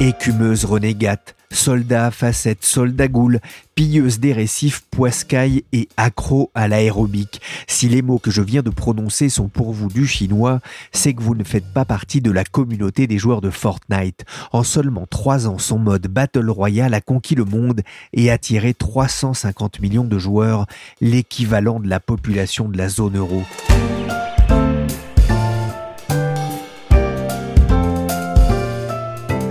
Écumeuse renégate, soldat à facettes, soldat goule, pilleuse des récifs, poiscaille et accro à l'aérobic. Si les mots que je viens de prononcer sont pour vous du chinois, c'est que vous ne faites pas partie de la communauté des joueurs de Fortnite. En seulement trois ans, son mode Battle Royale a conquis le monde et attiré 350 millions de joueurs, l'équivalent de la population de la zone euro.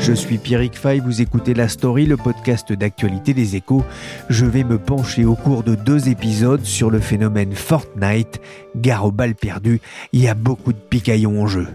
Je suis Pierrick Fay, vous écoutez La Story, le podcast d'actualité des échos. Je vais me pencher au cours de deux épisodes sur le phénomène Fortnite. Gare aux balles perdues, il y a beaucoup de picaillons en jeu.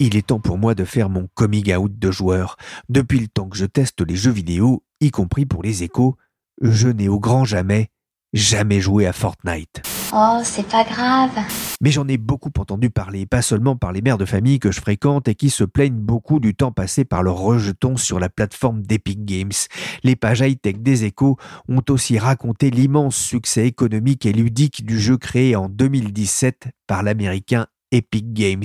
Il est temps pour moi de faire mon coming out de joueur. Depuis le temps que je teste les jeux vidéo, y compris pour les échos, je n'ai au grand jamais, jamais joué à Fortnite. Oh, c'est pas grave. Mais j'en ai beaucoup entendu parler, pas seulement par les mères de famille que je fréquente et qui se plaignent beaucoup du temps passé par leur rejeton sur la plateforme d'Epic Games. Les pages high-tech des échos ont aussi raconté l'immense succès économique et ludique du jeu créé en 2017 par l'américain Epic Games.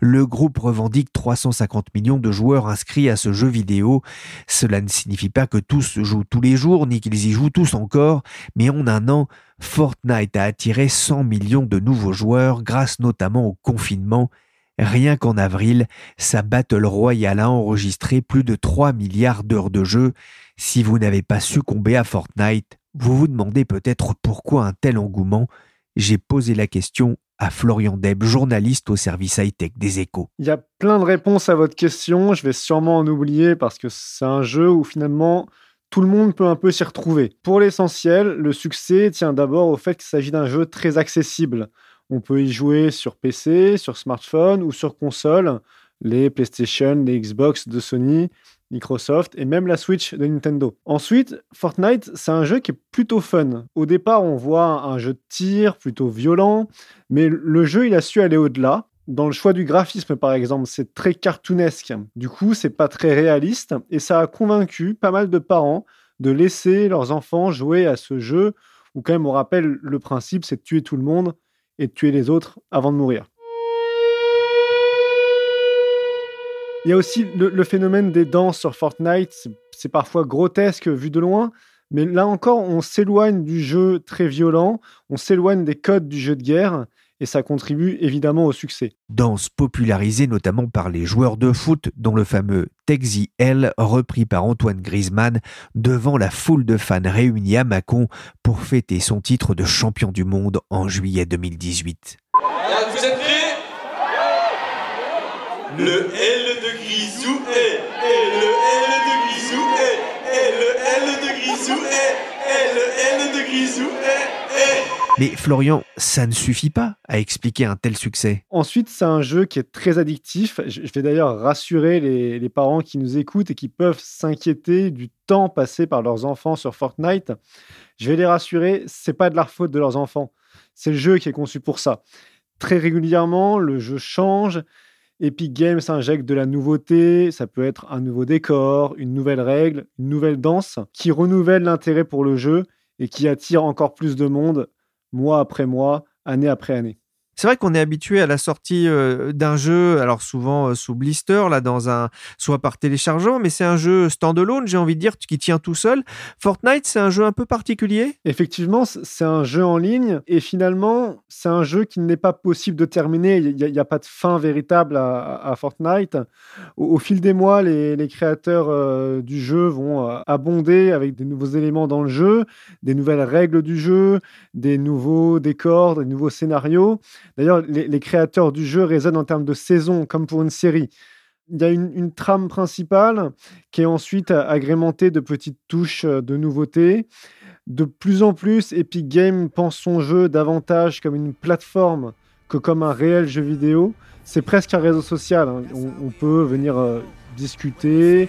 Le groupe revendique 350 millions de joueurs inscrits à ce jeu vidéo. Cela ne signifie pas que tous jouent tous les jours, ni qu'ils y jouent tous encore, mais en un an, Fortnite a attiré 100 millions de nouveaux joueurs grâce notamment au confinement. Rien qu'en avril, sa Battle Royale a enregistré plus de 3 milliards d'heures de jeu. Si vous n'avez pas succombé à Fortnite, vous vous demandez peut-être pourquoi un tel engouement. J'ai posé la question à Florian Deb, journaliste au service high-tech des échos. Il y a plein de réponses à votre question. Je vais sûrement en oublier parce que c'est un jeu où finalement tout le monde peut un peu s'y retrouver. Pour l'essentiel, le succès tient d'abord au fait qu'il s'agit d'un jeu très accessible. On peut y jouer sur PC, sur smartphone ou sur console, les PlayStation, les Xbox de Sony, Microsoft et même la Switch de Nintendo. Ensuite, Fortnite, c'est un jeu qui est plutôt fun. Au départ, on voit un jeu de tir plutôt violent, mais le jeu, il a su aller au-delà. Dans le choix du graphisme, par exemple, c'est très cartoonesque. Du coup, c'est pas très réaliste et ça a convaincu pas mal de parents de laisser leurs enfants jouer à ce jeu où, quand même, on rappelle le principe, c'est de tuer tout le monde et de tuer les autres avant de mourir. Il y a aussi le, phénomène des danses sur Fortnite. C'est parfois grotesque vu de loin, mais là encore, on s'éloigne du jeu très violent, on s'éloigne des codes du jeu de guerre, et ça contribue évidemment au succès. Danse popularisée notamment par les joueurs de foot, dont le fameux Texi L, repris par Antoine Griezmann, devant la foule de fans réunis à Mâcon pour fêter son titre de champion du monde en juillet 2018. Vous êtes prêts? Le L Grisou est, et le L de Grisou est, et le L de Grisou est, et le L de Grisou est, et... Mais Florian, ça ne suffit pas à expliquer un tel succès. Ensuite, c'est un jeu qui est très addictif. Je vais d'ailleurs rassurer les, les, parents qui nous écoutent et qui peuvent s'inquiéter du temps passé par leurs enfants sur Fortnite. Je vais les rassurer, c'est pas de la faute de leurs enfants. C'est le jeu qui est conçu pour ça. Très régulièrement, le jeu change. Epic Games injecte de la nouveauté, ça peut être un nouveau décor, une nouvelle règle, une nouvelle danse, qui renouvelle l'intérêt pour le jeu et qui attire encore plus de monde, mois après mois, année après année. C'est vrai qu'on est habitué à la sortie euh, d'un jeu, alors souvent euh, sous blister, là, dans un, soit par téléchargement, mais c'est un jeu standalone, j'ai envie de dire, qui tient tout seul. Fortnite, c'est un jeu un peu particulier? Effectivement, c'est un jeu en ligne et finalement, c'est un jeu qui n'est pas possible de terminer. Il n'y a, pas de fin véritable à, Fortnite. Au, fil des mois, les, créateurs euh, du jeu vont abonder avec des nouveaux éléments dans le jeu, des nouvelles règles du jeu, des nouveaux décors, des nouveaux scénarios. D'ailleurs, les, les créateurs du jeu raisonnent en termes de saison, comme pour une série. Il y a une, une trame principale qui est ensuite agrémentée de petites touches euh, de nouveautés. De plus en plus, Epic Games pense son jeu davantage comme une plateforme que comme un réel jeu vidéo. C'est presque un réseau social. hein. On, on peut venir euh, discuter,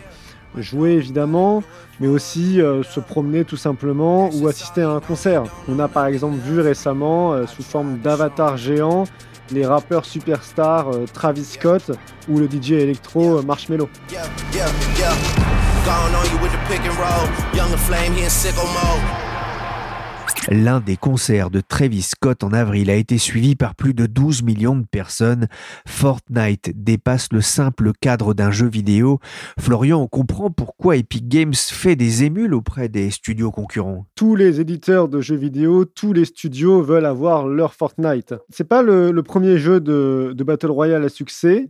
jouer évidemment, mais aussi euh, se promener tout simplement ou assister à un concert. On a par exemple vu récemment, euh, sous forme d'avatar géant, les rappeurs superstars euh, Travis Scott ou le DJ électro Marshmello. Yeah. L'un des concerts de Travis Scott en avril a été suivi par plus de 12 millions de personnes. Fortnite dépasse le simple cadre d'un jeu vidéo. Florian, on comprend pourquoi Epic Games fait des émules auprès des studios concurrents. Tous les éditeurs de jeux vidéo, tous les studios veulent avoir leur Fortnite. C'est pas le, premier jeu de Battle Royale à succès.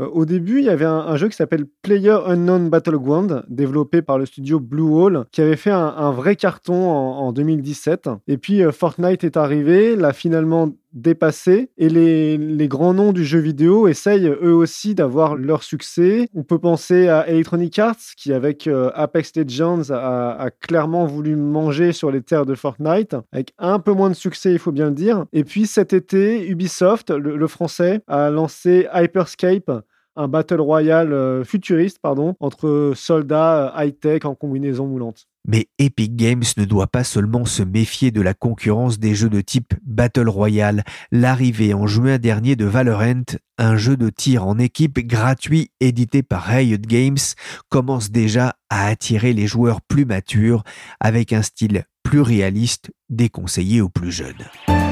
Euh, au début, il y avait un, jeu qui s'appelle Player Unknown Battleground, développé par le studio Blue Hole, qui avait fait un, vrai carton en, en 2017. Et puis euh, Fortnite est arrivé, l'a finalement dépassé, et les, les grands noms du jeu vidéo essayent eux aussi d'avoir leur succès. On peut penser à Electronic Arts, qui avec euh, Apex Legends a, a clairement voulu manger sur les terres de Fortnite, avec un peu moins de succès, il faut bien le dire. Et puis cet été, Ubisoft, le, le français, a lancé Hyperscape, un battle royale euh, futuriste pardon, entre soldats euh, high-tech en combinaison moulante. Mais Epic Games ne doit pas seulement se méfier de la concurrence des jeux de type Battle Royale. L'arrivée en juin dernier de Valorant, un jeu de tir en équipe gratuit édité par Riot Games, commence déjà à attirer les joueurs plus matures avec un style plus réaliste déconseillé aux plus jeunes.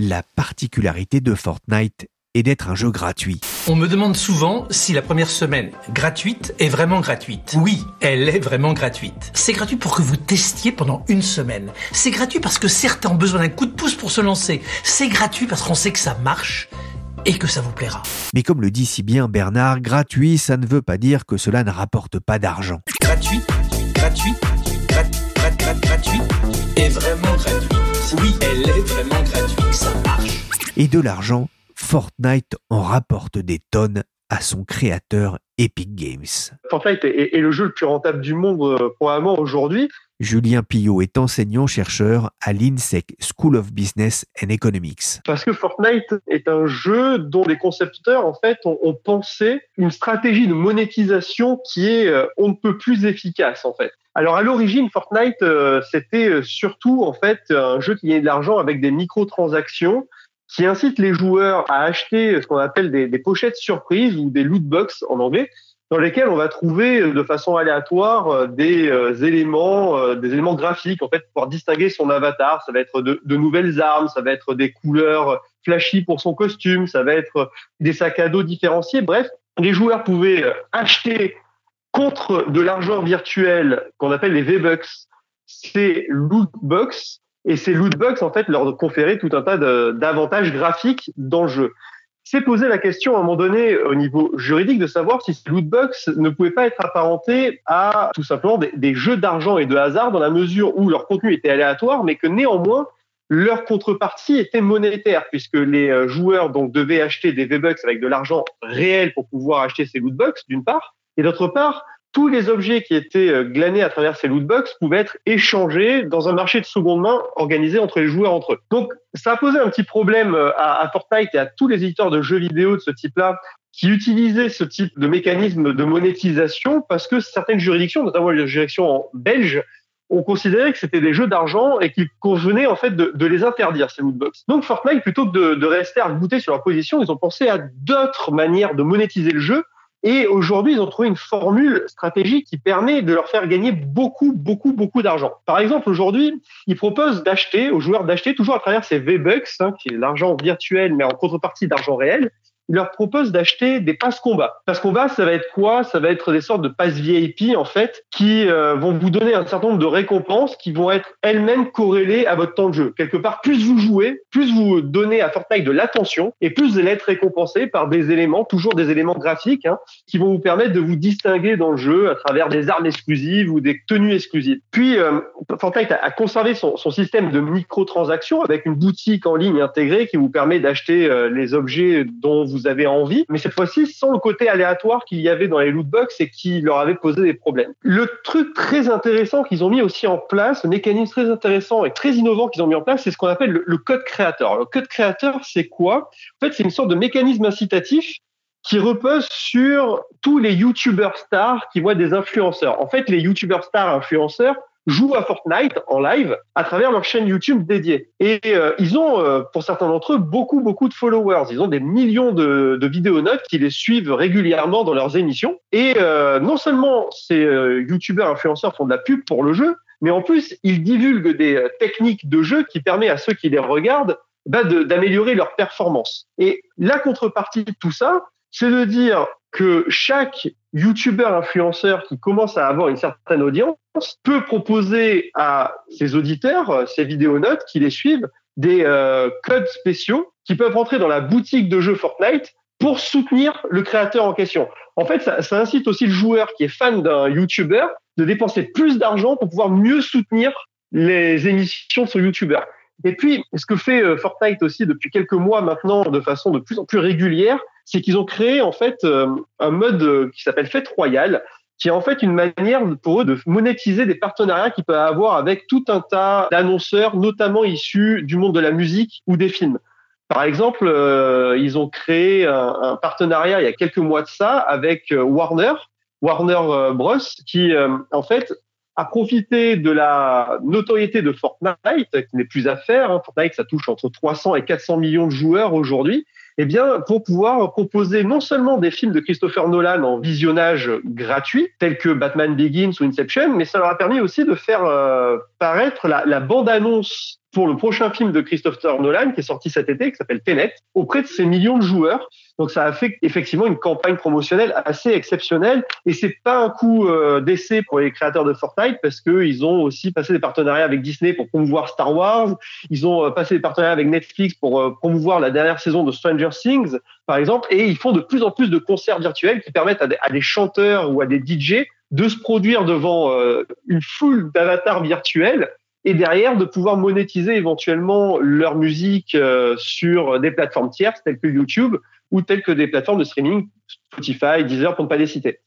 La particularité de Fortnite est d'être un jeu gratuit. On me demande souvent si la première semaine gratuite est vraiment gratuite. Oui, elle est vraiment gratuite. C'est gratuit pour que vous testiez pendant une semaine. C'est gratuit parce que certains ont besoin d'un coup de pouce pour se lancer. C'est gratuit parce qu'on sait que ça marche et que ça vous plaira. Mais comme le dit si bien Bernard, gratuit, ça ne veut pas dire que cela ne rapporte pas d'argent. Gratuit, gratuit, grat, grat, grat, gratuit et vraiment gratuit. Oui, elle est vraiment gratuite. Et de l'argent, Fortnite en rapporte des tonnes à son créateur Epic Games. Fortnite est, est le jeu le plus rentable du monde euh, probablement aujourd'hui. Julien Pillot est enseignant-chercheur à l'INSEC School of Business and Economics. Parce que Fortnite est un jeu dont les concepteurs, en fait, ont, ont pensé une stratégie de monétisation qui est euh, on ne peut plus efficace, en fait. Alors à l'origine, Fortnite, euh, c'était surtout en fait un jeu qui gagnait de l'argent avec des microtransactions qui incitent les joueurs à acheter ce qu'on appelle des, des pochettes surprises ou des loot box en anglais, dans lesquelles on va trouver euh, de façon aléatoire euh, des euh, éléments, des éléments graphiques en fait pour pouvoir distinguer son avatar. Ça va être de, de nouvelles armes, ça va être des couleurs flashy pour son costume, ça va être des sacs à dos différenciés. Bref, les joueurs pouvaient acheter contre de l'argent virtuel qu'on appelle les V-Bucks, ces loot box et ces loot en fait leur conféraient tout un tas d'avantages graphiques dans le jeu. C'est posé la question à un moment donné au niveau juridique de savoir si ces loot ne pouvaient pas être apparentés à tout simplement des, jeux d'argent et de hasard dans la mesure où leur contenu était aléatoire, mais que néanmoins leur contrepartie était monétaire puisque les euh, joueurs donc devaient acheter des V-Bucks avec de l'argent réel pour pouvoir acheter ces loot d'une part, et d'autre part tous les objets qui étaient euh, glanés à travers ces loot box pouvaient être échangés dans un marché de seconde main organisé entre les joueurs entre eux. Donc, ça a posé un petit problème euh, à, Fortnite et à tous les éditeurs de jeux vidéo de ce type-là qui utilisaient ce type de mécanisme de monétisation parce que certaines juridictions, notamment les juridictions belges, ont considéré que c'était des jeux d'argent et qu'il convenait en fait de, de les interdire ces lootbox. Donc Fortnite, plutôt que de, de rester à goûter sur leur position, ils ont pensé à d'autres manières de monétiser le jeu et aujourd'hui, ils ont trouvé une formule stratégique qui permet de leur faire gagner beaucoup, beaucoup, beaucoup d'argent. Par exemple, aujourd'hui, ils proposent d'acheter aux joueurs d'acheter toujours à travers ces V-Bucks, hein, qui est l'argent virtuel, mais en contrepartie d'argent réel. Il leur propose d'acheter des passes combat. Passes combat, ça va être quoi? Ça va être des sortes de passes VIP en fait, qui euh, vont vous donner un certain nombre de récompenses qui vont être elles-mêmes corrélées à votre temps de jeu. Quelque part, plus vous jouez, plus vous donnez à Fortnite de l'attention et plus vous allez être récompensé par des éléments, toujours des éléments graphiques, hein, qui vont vous permettre de vous distinguer dans le jeu à travers des armes exclusives ou des tenues exclusives. Puis euh, Fortnite a, conservé son, son système de microtransactions avec une boutique en ligne intégrée qui vous permet d'acheter euh, les objets dont vous avez envie, mais cette fois-ci sans le côté aléatoire qu'il y avait dans les loot box et qui leur avait posé des problèmes. Le truc très intéressant qu'ils ont mis aussi en place, le mécanisme très intéressant et très innovant qu'ils ont mis en place, c'est ce qu'on appelle le, le, code créateur. Le code créateur, c'est quoi? En fait, c'est une sorte de mécanisme incitatif qui repose sur tous les youtubeurs stars qui voient des influenceurs. En fait, les youtubeurs stars influenceurs jouent à Fortnite en live à travers leur chaîne YouTube dédiée. Et euh, ils ont, euh, pour certains d'entre eux, beaucoup, beaucoup de followers. Ils ont des millions de, de vidéonotes qui les suivent régulièrement dans leurs émissions. Et euh, non seulement ces YouTubeurs influenceurs font de la pub pour le jeu, mais en plus, ils divulguent des techniques de jeu qui permettent à ceux qui les regardent bah, d'améliorer leur performance. Et la contrepartie de tout ça, c'est de dire que chaque youtubeur influenceur qui commence à avoir une certaine audience peut proposer à ses auditeurs, ses vidéonotes qui les suivent, des euh, codes spéciaux qui peuvent rentrer dans la boutique de jeux Fortnite pour soutenir le créateur en question. En fait, ça, incite aussi le joueur qui est fan d'un YouTuber de dépenser plus d'argent pour pouvoir mieux soutenir les émissions de son YouTuber. Et puis, ce que fait euh, Fortnite aussi depuis quelques mois maintenant, de façon de plus en plus régulière, c'est qu'ils ont créé en fait euh, un mode euh, qui s'appelle Fête Royale, qui est en fait une manière pour eux de monétiser des partenariats qu'ils peuvent avoir avec tout un tas d'annonceurs, notamment issus du monde de la musique ou des films. Par exemple, ils ont créé un, un, partenariat il y a quelques mois de ça avec Warner, Warner Bros, qui en fait a profité de la notoriété de Fortnite, qui n'est plus à faire. Hein. Fortnite, ça touche entre 300 et 400 millions de joueurs aujourd'hui. Eh bien, pour pouvoir proposer non seulement des films de Christopher Nolan en visionnage gratuit, tels que Batman Begins ou Inception, mais ça leur a permis aussi de faire euh, paraître la, bande-annonce pour le prochain film de Christopher Nolan qui est sorti cet été, qui s'appelle Tenet, auprès de ces millions de joueurs. Donc ça a fait effectivement une campagne promotionnelle assez exceptionnelle et c'est pas un coup euh, d'essai pour les créateurs de Fortnite parce que ils ont aussi passé des partenariats avec Disney pour promouvoir Star Wars, ils ont euh, passé des partenariats avec Netflix pour promouvoir la dernière saison de Stranger Par exemple et ils font de plus en plus de concerts virtuels qui permettent à des, chanteurs ou à des DJ de se produire devant une foule d'avatars virtuels et derrière de pouvoir monétiser éventuellement leur musique euh, sur des plateformes tierces telles que YouTube ou telles que des plateformes de streaming, Spotify, Deezer pour ne pas les citer.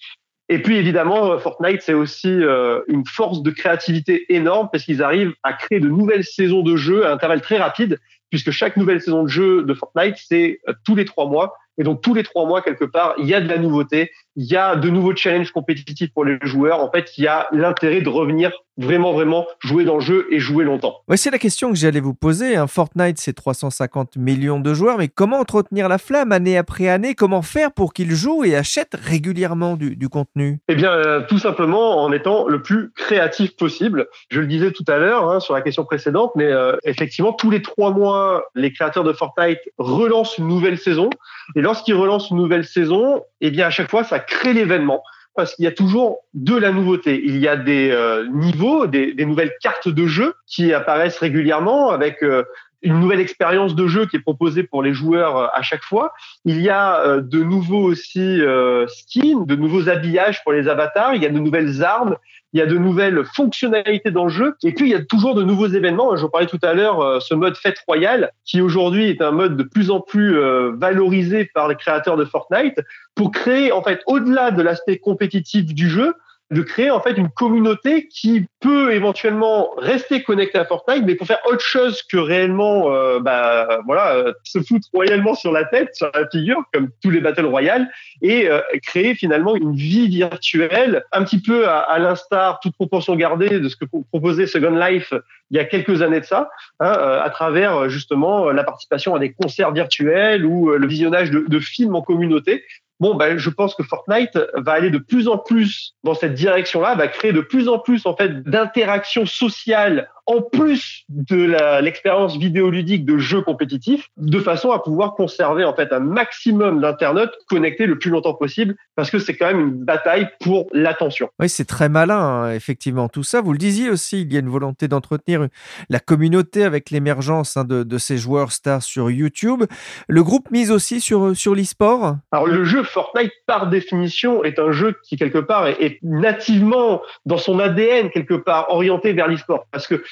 Et puis évidemment, Fortnite, c'est aussi euh, une force de créativité énorme parce qu'ils arrivent à créer de nouvelles saisons de jeux à intervalles très rapides, puisque chaque nouvelle saison de jeu de Fortnite, c'est euh, tous les trois mois. Et donc tous les trois mois, quelque part, il y a de la nouveauté, il y a de nouveaux challenges compétitifs pour les joueurs. En fait, il y a l'intérêt de revenir vraiment, vraiment jouer dans le jeu et jouer longtemps. Ouais, c'est la question que j'allais vous poser. Un Fortnite, c'est 350 millions de joueurs, mais comment entretenir la flamme année après année? Comment faire pour qu'ils jouent et achètent régulièrement du, du contenu? Eh bien, euh, tout simplement en étant le plus créatif possible. Je le disais tout à l'heure hein, sur la question précédente, mais euh, effectivement, tous les trois mois, les créateurs de Fortnite relancent une nouvelle saison. Et lorsqu'ils relancent une nouvelle saison, eh bien, à chaque fois, ça crée l'événement parce qu'il y a toujours de la nouveauté. Il y a des euh, niveaux, des, des, nouvelles cartes de jeu qui apparaissent régulièrement avec euh, une nouvelle expérience de jeu qui est proposée pour les joueurs euh, à chaque fois. Il y a de nouveaux aussi skins, de nouveaux habillages pour les avatars. Il y a de nouvelles armes il y a de nouvelles fonctionnalités dans le jeu, et puis il y a toujours de nouveaux événements. Je vous parlais tout à l'heure, euh, ce mode fête royale, qui aujourd'hui est un mode de plus en plus euh, valorisé par les créateurs de Fortnite, pour créer en fait au-delà de l'aspect compétitif du jeu, de créer en fait une communauté qui peut éventuellement rester connectée à Fortnite, mais pour faire autre chose que réellement, euh, bah voilà, euh, se foutre royalement sur la tête, sur la figure, comme tous les battle royales, et euh, créer finalement une vie virtuelle, un petit peu à, l'instar, toute proportion gardée, de ce que proposait Second Life il y a quelques années de ça, hein, à travers justement la participation à des concerts virtuels ou le visionnage de films en communauté bon, ben, je pense que Fortnite va aller de plus en plus dans cette direction-là, va créer de plus en plus en fait d'interactions sociales en plus de l'expérience vidéoludique de jeux compétitifs, de façon à pouvoir conserver en fait un maximum d'internautes connectés le plus longtemps possible, parce que c'est quand même une bataille pour l'attention. Oui, c'est très malin, hein, effectivement. Tout ça, vous le disiez aussi, il y a une volonté d'entretenir la communauté avec l'émergence hein, de, de ces joueurs stars sur YouTube. Le groupe mise aussi sur, sur l'e-sport? Alors le jeu Fortnite, par définition, est un jeu qui quelque part est, est nativement dans son ADN quelque part orienté vers l'e-sport, parce que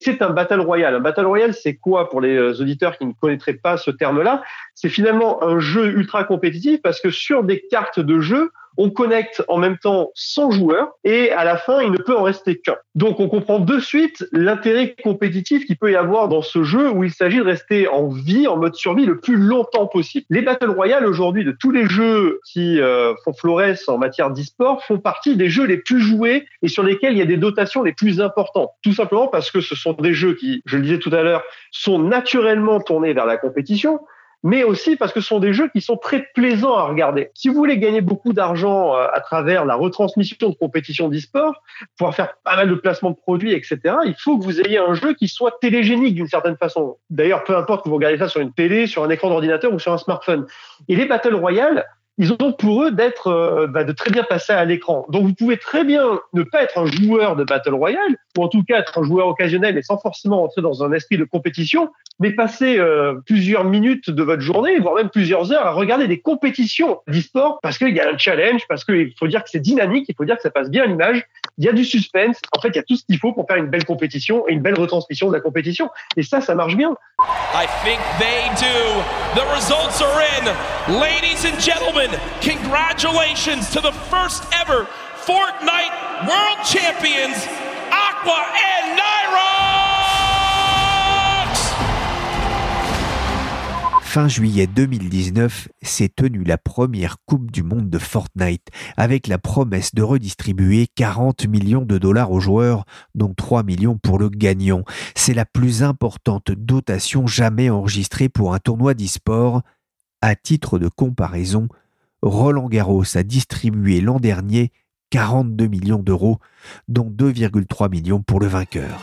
c'est un battle royale. Un battle royale, c'est quoi pour les euh, auditeurs qui ne connaîtraient pas ce terme-là? C'est finalement un jeu ultra compétitif parce que sur des cartes de jeu, on connecte en même temps 100 joueurs et à la fin, il ne peut en rester qu'un. Donc on comprend de suite l'intérêt compétitif qu'il peut y avoir dans ce jeu où il s'agit de rester en vie, en mode survie le plus longtemps possible. Les Battle Royale aujourd'hui de tous les jeux qui euh, font florès en matière d'e-sport font partie des jeux les plus joués et sur lesquels il y a des dotations les plus importantes. Tout simplement parce que ce sont des jeux qui, je le disais tout à l'heure, sont naturellement tournés vers la compétition mais aussi parce que ce sont des jeux qui sont très plaisants à regarder. Si vous voulez gagner beaucoup d'argent euh, à travers la retransmission de compétitions d'e-sport, pouvoir faire pas mal de placements de produits, etc., il faut que vous ayez un jeu qui soit télégénique d'une certaine façon. D'ailleurs, peu importe que vous regardez ça sur une télé, sur un écran d'ordinateur ou sur un smartphone. Et les Battle Royale, ils ont pour eux d'être, euh, bah, de très bien passer à l'écran. Donc vous pouvez très bien ne pas être un joueur de Battle Royale, ou en tout cas être un joueur occasionnel et sans forcément entrer dans un esprit de compétition, mais passer euh, plusieurs minutes de votre journée, voire même plusieurs heures à regarder des compétitions d'e-sport parce qu'il y a un challenge, parce qu'il faut dire que c'est dynamique, il faut dire que ça passe bien à l'image, il y a du suspense, en fait il y a tout ce qu'il faut pour faire une belle compétition et une belle retransmission de la compétition. Et ça, ça marche bien. I think they do. The results are in. Ladies and gentlemen, congratulations to the first ever Fortnite World Champions, Aqua and Nyrox! Fin juillet 2019, s'est tenue la première Coupe du Monde de Fortnite, avec la promesse de redistribuer 40 millions de dollars aux joueurs, dont 3 millions pour le gagnant. C'est la plus importante dotation jamais enregistrée pour un tournoi d'e-sport. À titre de comparaison, Roland Garros a distribué l'an dernier 42 millions d'euros, dont 2,3 millions pour le vainqueur.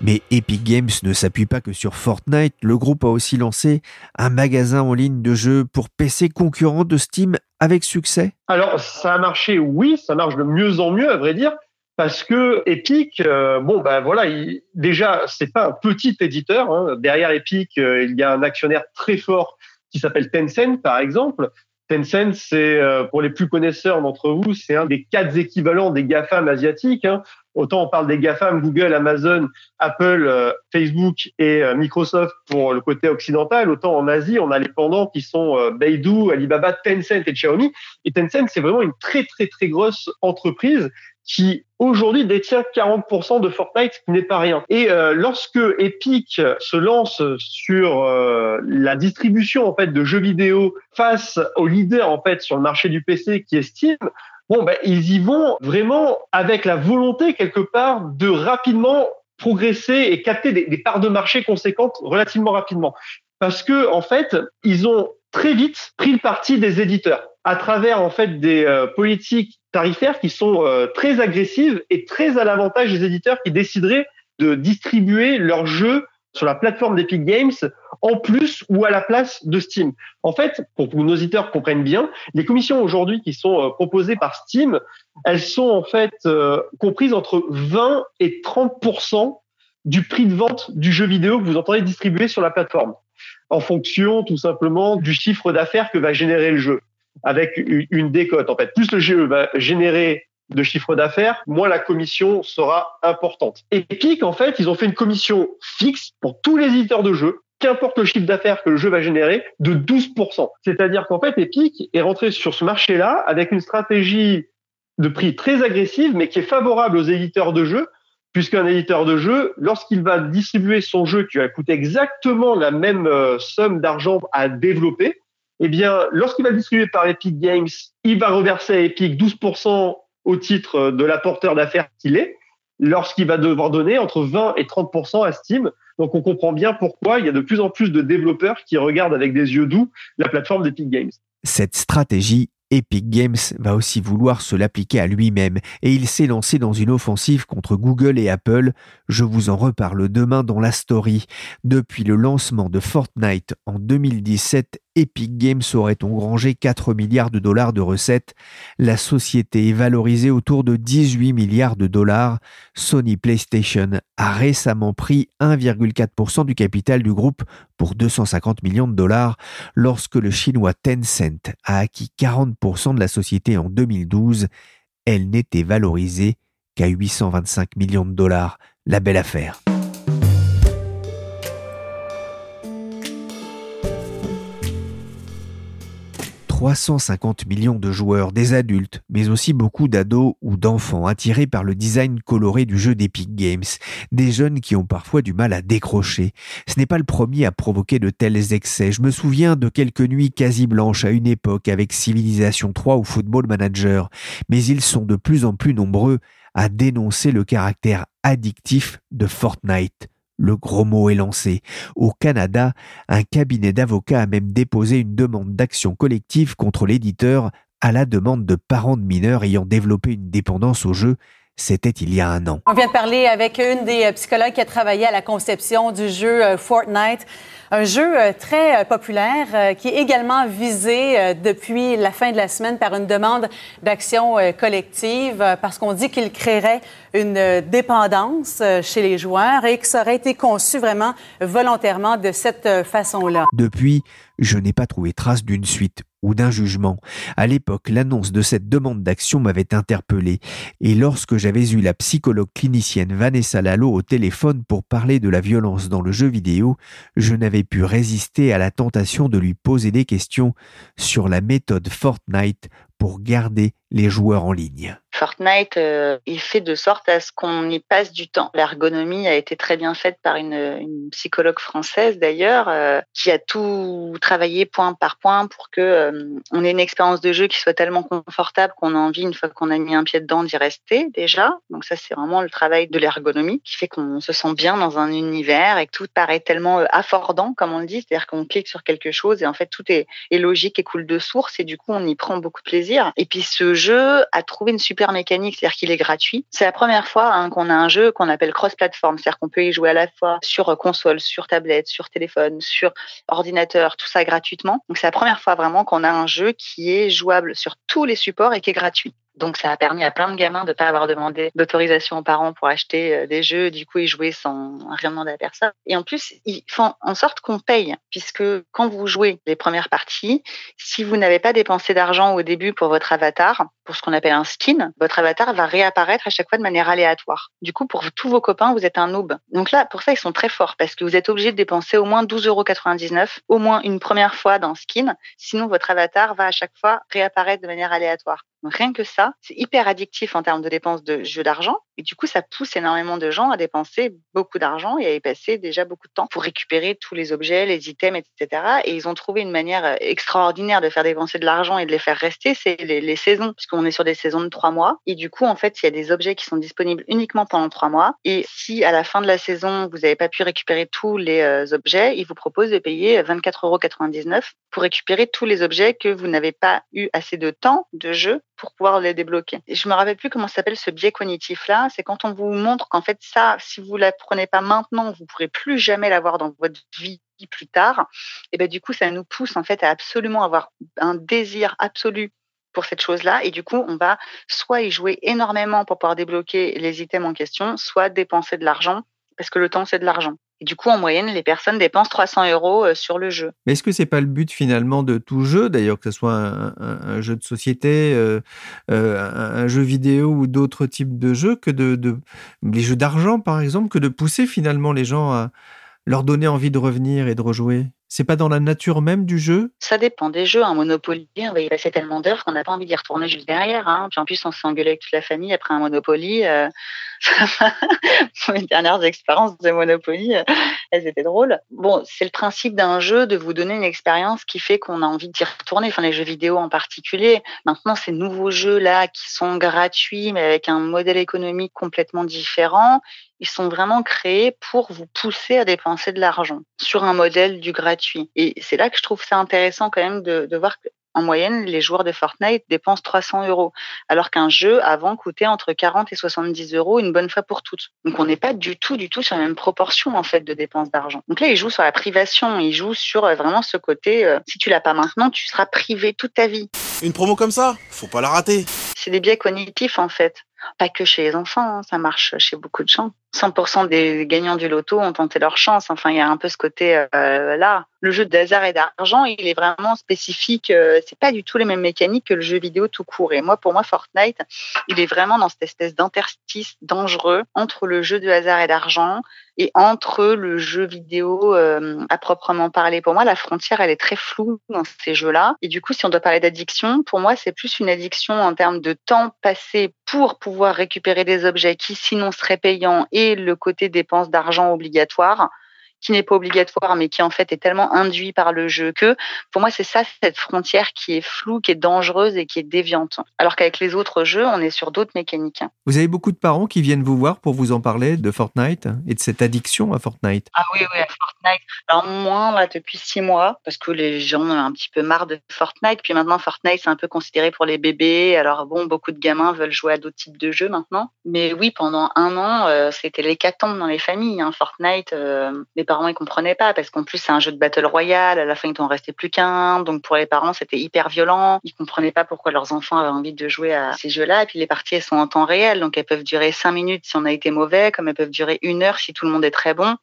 Mais Epic Games ne s'appuie pas que sur Fortnite, le groupe a aussi lancé un magasin en ligne de jeux pour PC concurrent de Steam avec succès. Alors ça a marché, oui, ça marche de mieux en mieux à vrai dire, parce que Epic, euh, bon ben voilà, il, déjà c'est pas un petit éditeur. Hein. Derrière Epic, euh, il y a un actionnaire très fort qui s'appelle Tencent par exemple. Tencent, c'est euh, pour les plus connaisseurs d'entre vous, c'est un des quatre équivalents des GAFAM asiatiques. Hein. Autant on parle des GAFAM, Google, Amazon, Apple, euh, Facebook et euh, Microsoft pour le côté occidental. Autant en Asie, on a les pendants qui sont euh, Beidou, Alibaba, Tencent et Xiaomi. Et Tencent, c'est vraiment une très très très grosse entreprise qui aujourd'hui détient 40% de Fortnite, ce qui n'est pas rien. Et euh, lorsque Epic se lance sur la distribution en fait de jeux vidéo face au leader en fait sur le marché du PC qui est Steam, bon ben ils y vont vraiment avec la volonté quelque part de rapidement progresser et capter des, des parts de marché conséquentes relativement rapidement. Parce que en fait, ils ont très vite pris le parti des éditeurs à travers en fait des euh, politiques tarifaires qui sont euh, très agressives et très à l'avantage des éditeurs qui décideraient de distribuer leurs jeux sur la plateforme d'Epic Games en plus ou à la place de Steam. En fait, pour que nos auditeurs comprennent bien, les commissions aujourd'hui qui sont euh, proposées par Steam, elles sont en fait euh, comprises entre 20 et 30% du prix de vente du jeu vidéo que vous entendez distribuer sur la plateforme, en fonction tout simplement du chiffre d'affaires que va générer le jeu, avec une décote en fait. Plus le jeu va générer de chiffre d'affaires, moins la commission sera importante. Epic, en fait, ils ont fait une commission fixe pour tous les éditeurs de jeux, qu'importe le chiffre d'affaires que le jeu va générer, de 12%. C'est-à-dire qu'en fait, Epic est rentré sur ce marché-là avec une stratégie de prix très agressive, mais qui est favorable aux éditeurs de jeux, puisqu'un éditeur de jeu, lorsqu'il va distribuer son jeu qui va coûter exactement la même euh, somme d'argent à développer, eh bien, lorsqu'il va distribuer par Epic Games, il va reverser à Epic 12% au titre de l'apporteur d'affaires qu'il est, lorsqu'il va devoir donner entre 20 et 30% à Steam. Donc on comprend bien pourquoi il y a de plus en plus de développeurs qui regardent avec des yeux doux la plateforme d'Epic Games. Cette stratégie Epic Games va aussi vouloir se l'appliquer à lui-même et il s'est lancé dans une offensive contre Google et Apple. Je vous en reparle demain dans la story. Depuis le lancement de Fortnite en 2017, Epic Games aurait engrangé 4 milliards de dollars de recettes. La société est valorisée autour de 18 milliards de dollars. Sony PlayStation a récemment pris 1,4% du capital du groupe pour 250 millions de dollars lorsque le chinois Tencent a acquis 40% de la société en 2012. Elle n'était valorisée qu'à 825 millions de dollars. La belle affaire. 350 millions de joueurs, des adultes, mais aussi beaucoup d'ados ou d'enfants attirés par le design coloré du jeu d'Epic Games, des jeunes qui ont parfois du mal à décrocher. Ce n'est pas le premier à provoquer de tels excès. Je me souviens de quelques nuits quasi blanches à une époque avec Civilization 3 ou Football Manager, mais ils sont de plus en plus nombreux à dénoncer le caractère addictif de Fortnite. Le gros mot est lancé. Au Canada, un cabinet d'avocats a même déposé une demande d'action collective contre l'éditeur à la demande de parents de mineurs ayant développé une dépendance au jeu. C'était il y a un an. On vient de parler avec une des psychologues qui a travaillé à la conception du jeu euh, Fortnite. Un jeu euh, très euh, populaire euh, qui est également visé depuis la fin de la semaine par une demande d'action collective parce qu'on dit qu'il créerait une dépendance chez les joueurs et que ça aurait été conçu vraiment volontairement de cette façon-là. Depuis, je n'ai pas trouvé trace d'une suite ou d'un jugement. À l'époque, l'annonce de cette demande d'action m'avait interpellé, et lorsque j'avais eu la psychologue clinicienne Vanessa Lalo au téléphone pour parler de la violence dans le jeu vidéo, je n'avais pu résister à la tentation de lui poser des questions sur la méthode Fortnite pour garder les joueurs en ligne. Fortnite, euh, il fait de sorte à ce qu'on y passe du temps. L'ergonomie a été très bien faite par une, psychologue française d'ailleurs, euh, qui a tout travaillé point par point pour que euh, on ait une expérience de jeu qui soit tellement confortable qu'on a envie une fois qu'on a mis un pied dedans d'y rester déjà. Donc ça c'est vraiment le travail de l'ergonomie qui fait qu'on se sent bien dans un univers et que tout paraît tellement affordant comme on le dit, c'est-à-dire qu'on clique sur quelque chose et en fait tout est, est logique et coule de source et du coup on y prend beaucoup de plaisir. Et puis ce jeu a trouvé une super mécanique, c'est-à-dire qu'il est gratuit. C'est la première fois hein, qu'on a un jeu qu'on appelle cross-platform, c'est-à-dire qu'on peut y jouer à la fois sur console, sur tablette, sur téléphone, sur ordinateur, tout ça gratuitement. Donc c'est la première fois vraiment qu'on a un jeu qui est jouable sur tous les supports et qui est gratuit. Donc ça a permis à plein de gamins de pas avoir demandé d'autorisation aux parents pour acheter euh, des jeux, du coup ils jouaient sans rien demander à personne. Et en plus, ils font en sorte qu'on paye, puisque quand vous jouez les premières parties, si vous n'avez pas dépensé d'argent au début pour votre avatar, pour ce qu'on appelle un skin, votre avatar va réapparaître à chaque fois de manière aléatoire. Du coup, pour tous vos copains, vous êtes un noob. Donc là, pour ça, ils sont très forts parce que vous êtes obligé de dépenser au moins 12,99 euros, au moins une première fois dans skin. Sinon, votre avatar va à chaque fois réapparaître de manière aléatoire. Rien que ça, c'est hyper addictif en termes de dépenses de jeux d'argent. Et du coup, ça pousse énormément de gens à dépenser beaucoup d'argent et à y passer déjà beaucoup de temps pour récupérer tous les objets, les items, etc. Et ils ont trouvé une manière euh, extraordinaire de faire dépenser de l'argent et de les faire rester, c'est les, les saisons, puisqu'on est sur des saisons de trois mois. Et du coup, en fait, il y a des objets qui sont disponibles uniquement pendant trois mois. Et si à la fin de la saison, vous n'avez pas pu récupérer tous les euh, objets, ils vous proposent de payer 24,99 euros pour récupérer tous les objets que vous n'avez pas eu assez de temps de jeu pour pouvoir les débloquer. Et je me rappelle plus comment s'appelle ce biais cognitif là. C'est quand on vous montre qu'en fait ça, si vous la prenez pas maintenant, vous pourrez plus jamais l'avoir dans votre vie plus tard. Et ben du coup, ça nous pousse en fait à absolument avoir un désir absolu pour cette chose-là. Et du coup, on va soit y jouer énormément pour pouvoir débloquer les items en question, soit dépenser de l'argent parce que le temps c'est de l'argent. Et du coup, en moyenne, les personnes dépensent 300 euros euh, sur le jeu. Mais est-ce que c'est pas le but finalement de tout jeu, d'ailleurs que ce soit un, jeu de société, euh, euh, un, jeu vidéo ou d'autres types de jeux, que de, de les jeux d'argent par exemple, que de pousser finalement les gens à leur donner envie de revenir et de rejouer? C'est pas dans la nature même du jeu? Ça dépend des jeux. Un Monopoly, on va y passer tellement d'heures qu'on n'a pas envie d'y retourner juste derrière. Hein. Puis en plus, on s'est engueulé avec toute la famille après un Monopoly. Euh... Mes dernières expériences de Monopoly, euh, elles étaient drôles. Bon, c'est le principe d'un jeu de vous donner une expérience qui fait qu'on a envie d'y retourner. Enfin, les jeux vidéo en particulier. Maintenant, ces nouveaux jeux-là qui sont gratuits, mais avec un modèle économique complètement différent, ils sont vraiment créés pour vous pousser à dépenser de l'argent sur un modèle du gratuit. Et c'est là que je trouve ça intéressant quand même de, de voir En moyenne, les joueurs de Fortnite dépensent 300 euros, alors qu'un jeu avant coûtait entre 40 et 70 euros une bonne fois pour toutes. Donc on n'est pas du tout, du tout sur la même proportion en fait de dépenses d'argent. Donc là, ils jouent sur la privation, ils jouent sur euh, vraiment ce côté. euh, si tu l'as pas maintenant, tu seras privé toute ta vie. Une promo comme ça, faut pas la rater. C'est des biais cognitifs en fait. Pas que chez les enfants, hein, ça marche chez beaucoup de gens. 100% des gagnants du loto ont tenté leur chance. Enfin, il y a un peu ce côté euh, là. Le jeu de hasard et d'argent, il est vraiment spécifique. euh, c'est pas du tout les mêmes mécaniques que le jeu vidéo tout court. Et moi, pour moi, Fortnite, il est vraiment dans cette espèce d'interstice dangereux entre le jeu de hasard et d'argent et entre le jeu vidéo euh, à proprement parler. Pour moi, la frontière, elle est très floue dans ces jeux-là. Et du coup, si on doit parler d'addiction, pour moi, c'est plus une addiction en termes de temps passé pour pouvoir récupérer des objets qui sinon seraient payants et le côté dépense d'argent obligatoire qui n'est pas obligatoire mais qui en fait est tellement induit par le jeu que pour moi c'est ça cette frontière qui est floue, qui est dangereuse et qui est déviante. Alors qu'avec les autres jeux, on est sur d'autres mécaniques. Vous avez beaucoup de parents qui viennent vous voir pour vous en parler de Fortnite et de cette addiction à Fortnite. Ah oui, oui, à Fortnite. Alors moins là depuis six mois, parce que les gens ont un petit peu marre de Fortnite. Puis maintenant, Fortnite c'est un peu considéré pour les bébés. Alors bon, beaucoup de gamins veulent jouer à d'autres types de jeux maintenant. Mais oui, pendant un an, euh, c'était l'hécatombe dans les familles. Hein. Fortnite, euh, les parents ils comprenaient pas parce qu'en plus c'est un jeu de battle royale. À la fin, il t'en restait plus qu'un. Donc pour les parents, c'était hyper violent. Ils comprenaient pas pourquoi leurs enfants avaient envie de jouer à ces jeux-là. Et puis les parties elles sont en temps réel, donc elles peuvent durer cinq minutes si on a été mauvais, comme elles peuvent durer une heure si tout le monde est très bon.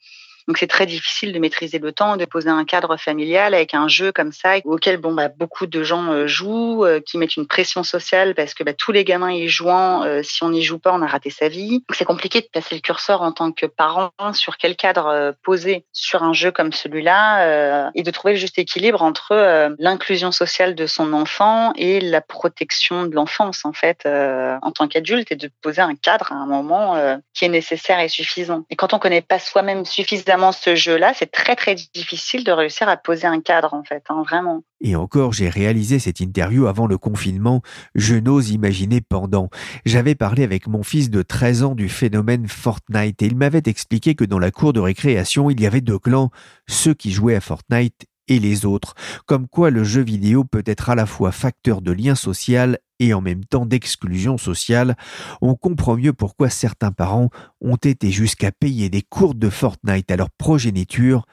Donc c'est très difficile de maîtriser le temps, de poser un cadre familial avec un jeu comme ça auquel bon bah beaucoup de gens euh, jouent, euh, qui mettent une pression sociale parce que bah, tous les gamins y jouant, euh, si on n'y joue pas, on a raté sa vie. Donc c'est compliqué de placer le curseur en tant que parent sur quel cadre poser sur un jeu comme celui-là et de trouver le juste équilibre entre l'inclusion sociale de son enfant et la protection de l'enfance en fait en tant qu'adulte et de poser un cadre à un moment qui est nécessaire et suffisant. Et quand on connaît pas soi-même suffisamment ce jeu-là, c'est très très difficile de réussir à poser un cadre en fait, hein, vraiment. Et encore, j'ai réalisé cette interview avant le confinement, je n'ose imaginer pendant. J'avais parlé avec mon fils de 13 ans du phénomène Fortnite et il m'avait expliqué que dans la cour de récréation, il y avait deux clans, ceux qui jouaient à Fortnite et les autres, comme quoi le jeu vidéo peut être à la fois facteur de lien social et en même temps d'exclusion sociale, on comprend mieux pourquoi certains parents ont été jusqu'à payer des cours de Fortnite à leur progéniture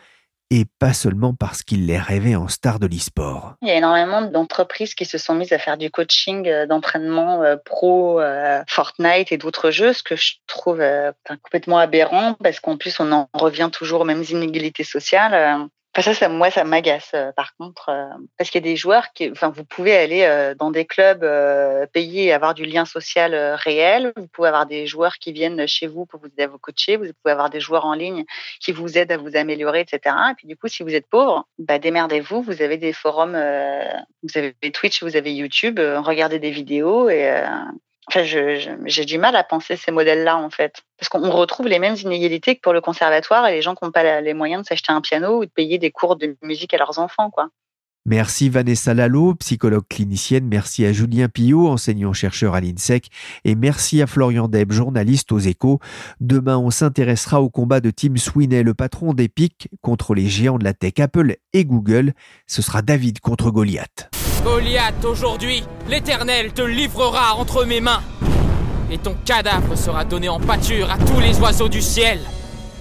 et pas seulement parce qu'ils les rêvaient en star de l'e-sport. Il y a énormément d'entreprises qui se sont mises à faire du coaching euh, d'entraînement euh, pro euh, Fortnite et d'autres jeux, ce que je trouve complètement aberrant parce qu'en plus on en revient toujours aux mêmes inégalités sociales. Ça, ça, moi, ça m'agace. euh, par contre, euh, parce qu'il y a des joueurs qui, enfin, vous pouvez aller euh, dans des clubs payés et avoir du lien social réel. Vous pouvez avoir des joueurs qui viennent chez vous pour vous aider à vous coacher. Vous pouvez avoir des joueurs en ligne qui vous aident à vous améliorer, etc. Et puis du coup, si vous êtes pauvre, bah démerdez-vous. Vous avez des forums, vous avez Twitch, vous avez YouTube. regardez des vidéos et Enfin, j'ai du mal à penser ces modèles-là, en fait. Parce qu'on retrouve les mêmes inégalités que pour le conservatoire et les gens qui n'ont pas les moyens de s'acheter un piano ou de payer des cours de musique à leurs enfants, quoi. Merci Vanessa Lalo, psychologue clinicienne, merci à Julien Pillot, enseignant-chercheur à l'INSEC, et merci à Florian Deb, journaliste aux échos. Demain, on s'intéressera au combat de Tim Sweeney, le patron d'Epic, contre les géants de la tech Apple et Google. Ce sera David contre Goliath. Goliath, aujourd'hui, l'Éternel te livrera entre mes mains. Et ton cadavre sera donné en pâture à tous les oiseaux du ciel.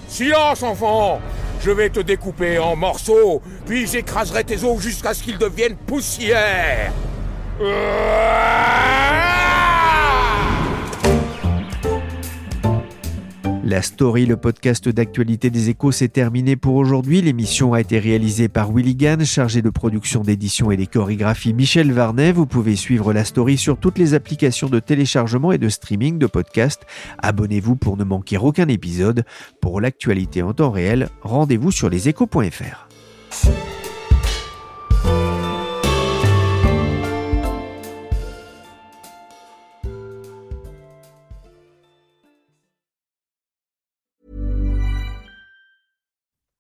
Silence, enfant Je vais te découper en morceaux, puis j'écraserai tes os jusqu'à ce qu'ils deviennent poussière. La story, le podcast d'actualité des échos, s'est terminé pour aujourd'hui. L'émission a été réalisée par Willy Gann, chargé de production, d'édition et des chorégraphies Michel Varnet. Vous pouvez suivre la story sur toutes les applications de téléchargement et de streaming de podcasts. Abonnez-vous pour ne manquer aucun épisode. Pour l'actualité en temps réel, rendez-vous sur leséchos.fr.